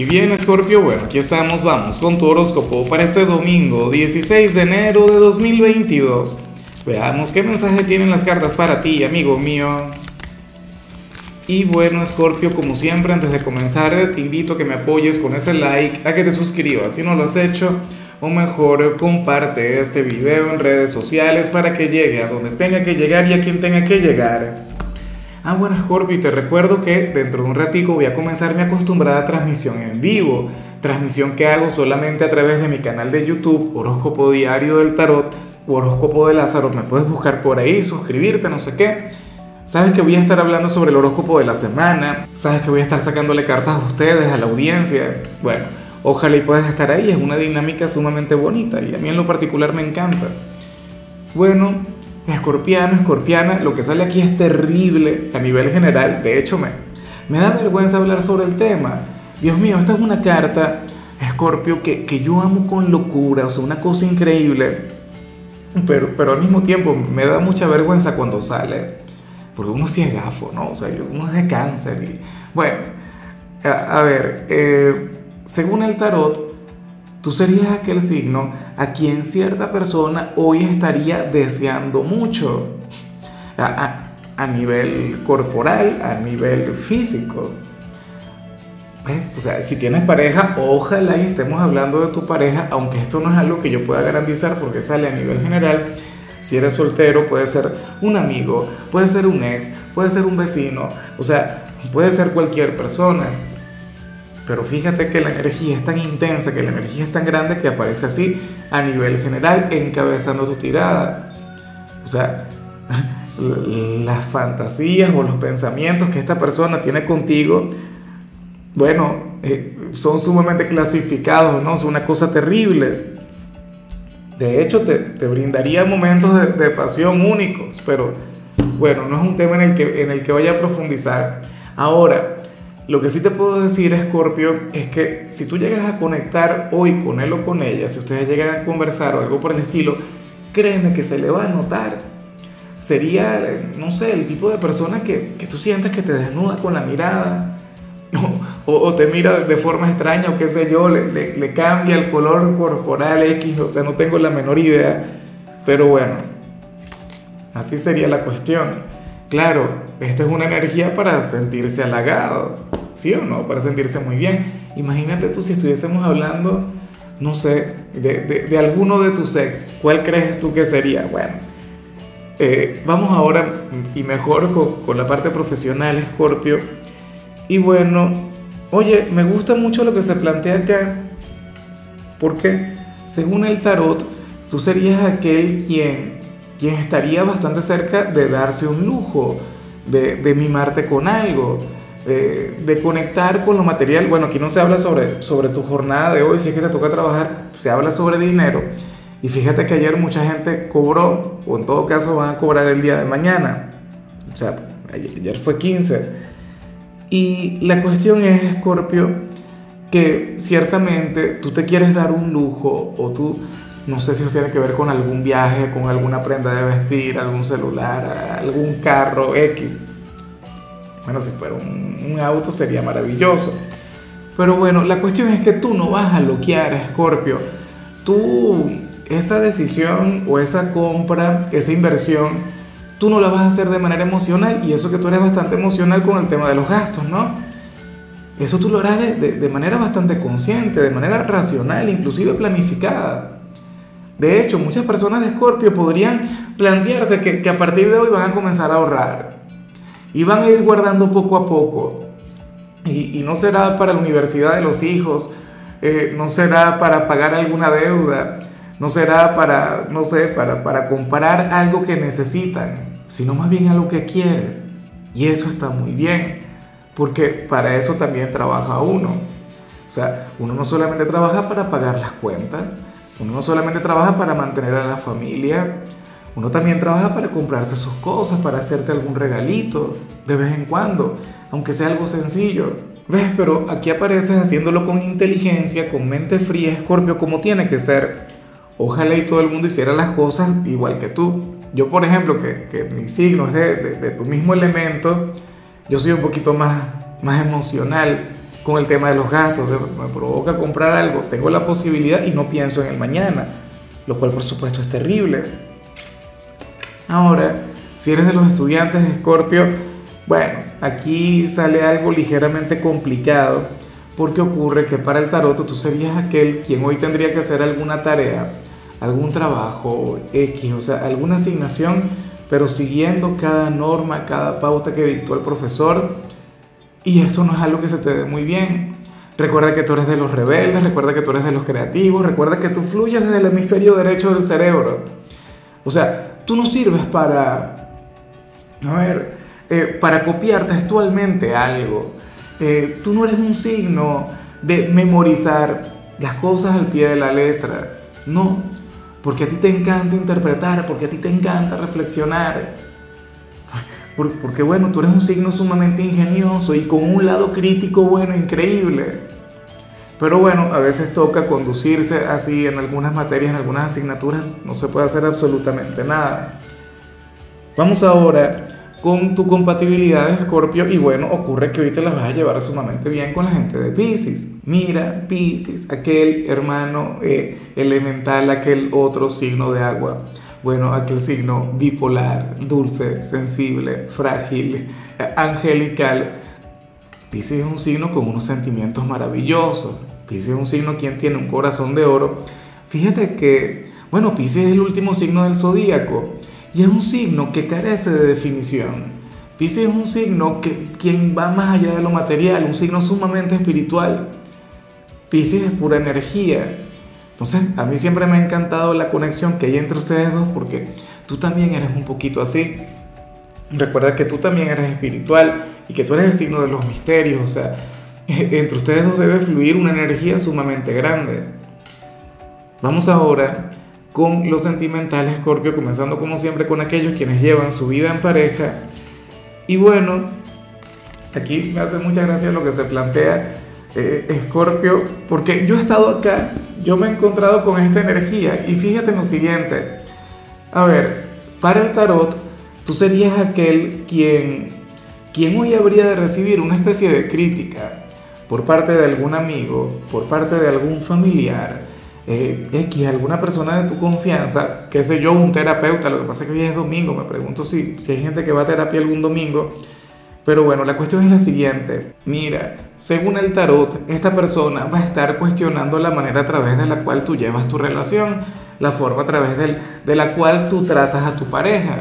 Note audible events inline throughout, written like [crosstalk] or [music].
Y bien, Scorpio, bueno, aquí estamos, vamos con tu horóscopo para este domingo, 16 de enero de 2022. Veamos qué mensaje tienen las cartas para ti, amigo mío. Y bueno, Scorpio, como siempre, antes de comenzar, te invito a que me apoyes con ese like, a que te suscribas si no lo has hecho, o mejor, comparte este video en redes sociales para que llegue a donde tenga que llegar y a quien tenga que llegar. Ah, bueno, Scorpio, te recuerdo que dentro de un ratico voy a comenzar mi acostumbrada transmisión en vivo, transmisión que hago solamente a través de mi canal de YouTube, Horóscopo Diario del Tarot, Horóscopo de Lázaro, me puedes buscar por ahí, suscribirte, no sé qué. Sabes que voy a estar hablando sobre el horóscopo de la semana, sabes que voy a estar sacándole cartas a ustedes, a la audiencia. Bueno, ojalá y puedas estar ahí, es una dinámica sumamente bonita y a mí en lo particular me encanta. Bueno, escorpiano, escorpiana, lo que sale aquí es terrible a nivel general. De hecho, me, me da vergüenza hablar sobre el tema. Dios mío, esta es una carta, Escorpio, que, que yo amo con locura, o sea, una cosa increíble. Pero, pero al mismo tiempo me da mucha vergüenza cuando sale. Porque uno sí es gafo, ¿no? O sea, uno es de cáncer. Y, bueno, a, ver, eh, según el tarot, Tú serías aquel signo a quien cierta persona hoy estaría deseando mucho. A, nivel corporal, a nivel físico. O sea, si tienes pareja, ojalá y estemos hablando de tu pareja, aunque esto no es algo que yo pueda garantizar porque sale a nivel general. Si eres soltero, puede ser un amigo, puede ser un ex, puede ser un vecino, o sea, puede ser cualquier persona. Pero fíjate que la energía es tan intensa, que la energía es tan grande que aparece así a nivel general, encabezando tu tirada. O sea, [laughs] las fantasías o los pensamientos que esta persona tiene contigo, bueno, eh, son sumamente clasificados, ¿no? Es una cosa terrible. De hecho, te, te brindaría momentos de, de, pasión únicos, pero bueno, no es un tema en el que, en el que vaya a profundizar. Ahora, lo que sí te puedo decir, Scorpio, es que si tú llegas a conectar hoy con él o con ella, si ustedes llegan a conversar o algo por el estilo, créeme que se le va a notar. Sería, no sé, el tipo de persona que, que tú sientes que te desnuda con la mirada, [laughs] o, o, te mira de forma extraña, o qué sé yo, le, le, le cambia el color corporal X, o sea, no tengo la menor idea, pero bueno, así sería la cuestión. Claro, esta es una energía para sentirse halagado, ¿sí o no? Para sentirse muy bien. Imagínate tú si estuviésemos hablando, no sé, de, de, alguno de tus ex, ¿cuál crees tú que sería? Bueno, eh, vamos ahora y mejor con, con la parte profesional, Scorpio. Y bueno, oye, me gusta mucho lo que se plantea acá, porque según el tarot, tú serías aquel quien quien estaría bastante cerca de darse un lujo, de, de mimarte con algo, de, de, conectar con lo material. Bueno, aquí no se habla sobre, sobre tu jornada de hoy, si es que te toca trabajar, se habla sobre dinero. Y fíjate que ayer mucha gente cobró, o en todo caso van a cobrar el día de mañana. O sea, ayer, ayer fue 15. Y la cuestión es, Scorpio, que ciertamente tú te quieres dar un lujo o tú no sé si eso tiene que ver con algún viaje, con alguna prenda de vestir, algún celular, algún carro X. Bueno, si fuera un, auto sería maravilloso. Pero bueno, la cuestión es que tú no vas a bloquear, Scorpio. Tú, esa decisión o esa compra, esa inversión, tú no la vas a hacer de manera emocional. Y eso que tú eres bastante emocional con el tema de los gastos, ¿no? Eso tú lo harás de, de, de manera bastante consciente, de manera racional, inclusive planificada. De hecho, muchas personas de Escorpio podrían plantearse que, a partir de hoy van a comenzar a ahorrar y van a ir guardando poco a poco. Y, y no será para la universidad de los hijos, eh, no será para pagar alguna deuda, no será para, no sé, para, para comprar algo que necesitan, sino más bien algo que quieres. Y eso está muy bien, porque para eso también trabaja uno. O sea, uno no solamente trabaja para pagar las cuentas, uno no solamente trabaja para mantener a la familia, uno también trabaja para comprarse sus cosas, para hacerte algún regalito de vez en cuando, aunque sea algo sencillo. ¿Ves? Pero aquí apareces haciéndolo con inteligencia, con mente fría, Escorpio, como tiene que ser. Ojalá y todo el mundo hiciera las cosas igual que tú. Yo, por ejemplo, que, que mi signo es de, de, de, tu mismo elemento, yo soy un poquito más, más emocional con el tema de los gastos, me provoca comprar algo, tengo la posibilidad y no pienso en el mañana, lo cual por supuesto es terrible. Ahora, si eres de los estudiantes de Escorpio, bueno, aquí sale algo ligeramente complicado, porque ocurre que para el tarot tú serías aquel quien hoy tendría que hacer alguna tarea, algún trabajo X, o sea, alguna asignación, pero siguiendo cada norma, cada pauta que dictó el profesor, y esto no es algo que se te dé muy bien. Recuerda que tú eres de los rebeldes, recuerda que tú eres de los creativos, recuerda que tú fluyes desde el hemisferio derecho del cerebro. O sea, tú no sirves para, a ver, eh, para copiar textualmente algo. Eh, tú no eres un signo de memorizar las cosas al pie de la letra. No, porque a ti te encanta interpretar, porque a ti te encanta reflexionar porque bueno, tú eres un signo sumamente ingenioso y con un lado crítico bueno, increíble. Pero bueno, a veces toca conducirse así en algunas materias, en algunas asignaturas, no se puede hacer absolutamente nada. Vamos ahora con tu compatibilidad de Escorpio y bueno, ocurre que hoy te la vas a llevar sumamente bien con la gente de Pisces. Mira, Pisces, aquel hermano eh, elemental, aquel otro signo de agua bueno, aquel signo bipolar, dulce, sensible, frágil, angelical. Pisces es un signo con unos sentimientos maravillosos. Pisces es un signo quien tiene un corazón de oro. Fíjate que, bueno, Pisces es el último signo del zodíaco y es un signo que carece de definición. Pisces es un signo que quien va más allá de lo material, un signo sumamente espiritual. Pisces es pura energía, entonces, a mí siempre me ha encantado la conexión que hay entre ustedes dos porque tú también eres un poquito así. Recuerda que tú también eres espiritual y que tú eres el signo de los misterios. O sea, [laughs] entre ustedes dos debe fluir una energía sumamente grande. Vamos ahora con los sentimentales, Scorpio, comenzando como siempre con aquellos quienes llevan su vida en pareja. Y bueno, aquí me hace mucha gracia lo que se plantea eh, Scorpio, porque yo he estado acá yo me he encontrado con esta energía y fíjate en lo siguiente. A ver, para el tarot, tú serías aquel quien, quien hoy habría de recibir una especie de crítica por parte de algún amigo, por parte de algún familiar, eh, X, alguna persona de tu confianza, qué sé yo, un terapeuta, lo que pasa es que hoy es domingo, me pregunto si, si hay gente que va a terapia algún domingo, pero bueno, la cuestión es la siguiente. Mira, según el tarot, esta persona va a estar cuestionando la manera a través de la cual tú llevas tu relación, la forma a través de la cual tú tratas a tu pareja.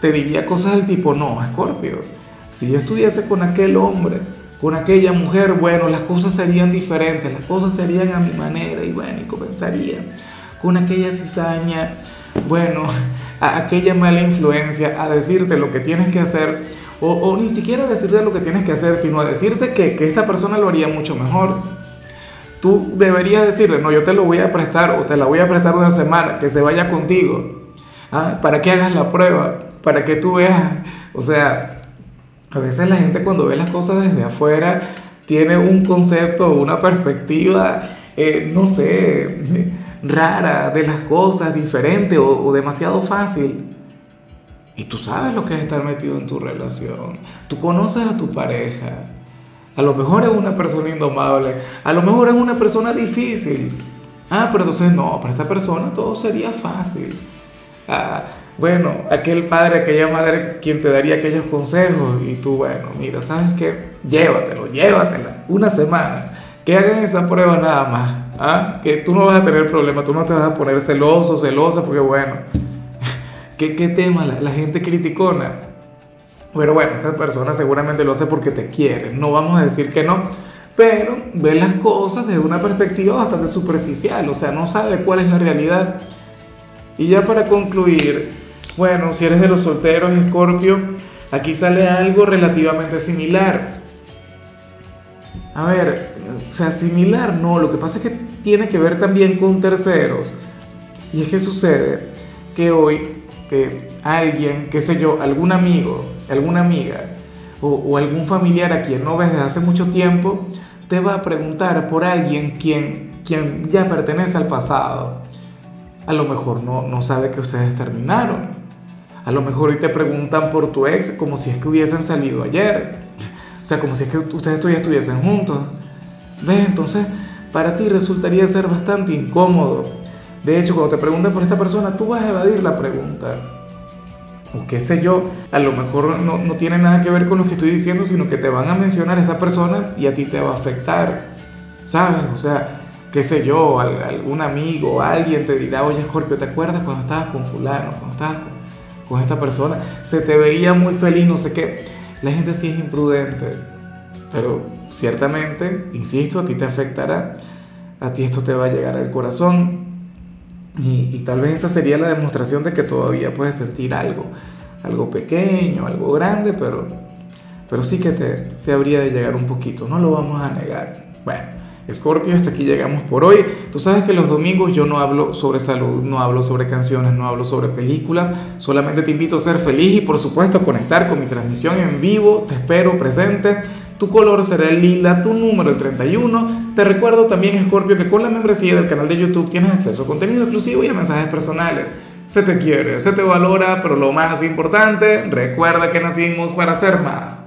Te diría cosas del tipo, no, Escorpio, si yo estuviese con aquel hombre, con aquella mujer, bueno, las cosas serían diferentes, las cosas serían a mi manera y bueno, y comenzaría con aquella cizaña, bueno, a aquella mala influencia, a decirte lo que tienes que hacer o, ni siquiera decirte lo que tienes que hacer, sino decirte que, que esta persona lo haría mucho mejor. Tú deberías decirle, no, yo te lo voy a prestar o te la voy a prestar una semana, que se vaya contigo, ¿ah? para que hagas la prueba, para que tú veas. O sea, a veces la gente cuando ve las cosas desde afuera tiene un concepto, una perspectiva, eh, no sé, rara de las cosas, diferente o, o demasiado fácil. Y tú sabes lo que es estar metido en tu relación. Tú conoces a tu pareja. A lo mejor es una persona indomable. A lo mejor es una persona difícil. Ah, pero entonces no, para esta persona todo sería fácil. Ah, bueno, aquel padre, aquella madre quien te daría aquellos consejos y tú, bueno, mira, ¿sabes qué? Llévatelo, llévatela, una semana. Que hagan esa prueba nada más. ¿ah? Que tú no vas a tener problema, tú no te vas a poner celoso, celosa, porque bueno, ¿Qué, tema la, gente criticona? Pero bueno, esa persona seguramente lo hace porque te quiere, no vamos a decir que no, pero ve las cosas desde una perspectiva bastante superficial, o sea, no sabe cuál es la realidad. Y ya para concluir, bueno, si eres de los solteros, Escorpio, aquí sale algo relativamente similar. A ver, o sea, similar no, lo que pasa es que tiene que ver también con terceros. Y es que sucede que hoy alguien, qué sé yo, algún amigo, alguna amiga o, algún familiar a quien no ves desde hace mucho tiempo, te va a preguntar por alguien quien, quien ya pertenece al pasado. A lo mejor no, no sabe que ustedes terminaron. A lo mejor hoy te preguntan por tu ex como si es que hubiesen salido ayer. O sea, como si es que ustedes todavía estuviesen juntos. ¿Ves? Entonces, para ti resultaría ser bastante incómodo. De hecho, cuando te preguntan por esta persona, tú vas a evadir la pregunta. O qué sé yo, a lo mejor no, no tiene nada que ver con lo que estoy diciendo, sino que te van a mencionar esta persona y a ti te va a afectar. ¿Sabes? O sea, qué sé yo, algún amigo, alguien te dirá, oye Scorpio, ¿te acuerdas cuando estabas con fulano, cuando estabas con, esta persona? Se te veía muy feliz, no sé qué. La gente sí es imprudente, pero ciertamente, insisto, a ti te afectará, a ti esto te va a llegar al corazón y, tal vez esa sería la demostración de que todavía puedes sentir algo, algo pequeño, algo grande, pero, pero sí que te, te habría de llegar un poquito, no lo vamos a negar. Bueno. Escorpio, hasta aquí llegamos por hoy. Tú sabes que los domingos yo no hablo sobre salud, no hablo sobre canciones, no hablo sobre películas. Solamente te invito a ser feliz y por supuesto a conectar con mi transmisión en vivo. Te espero presente. Tu color será el lila, tu número el 31. Te recuerdo también, Escorpio, que con la membresía del canal de YouTube tienes acceso a contenido exclusivo y a mensajes personales. Se te quiere, se te valora, pero lo más importante, recuerda que nacimos para ser más.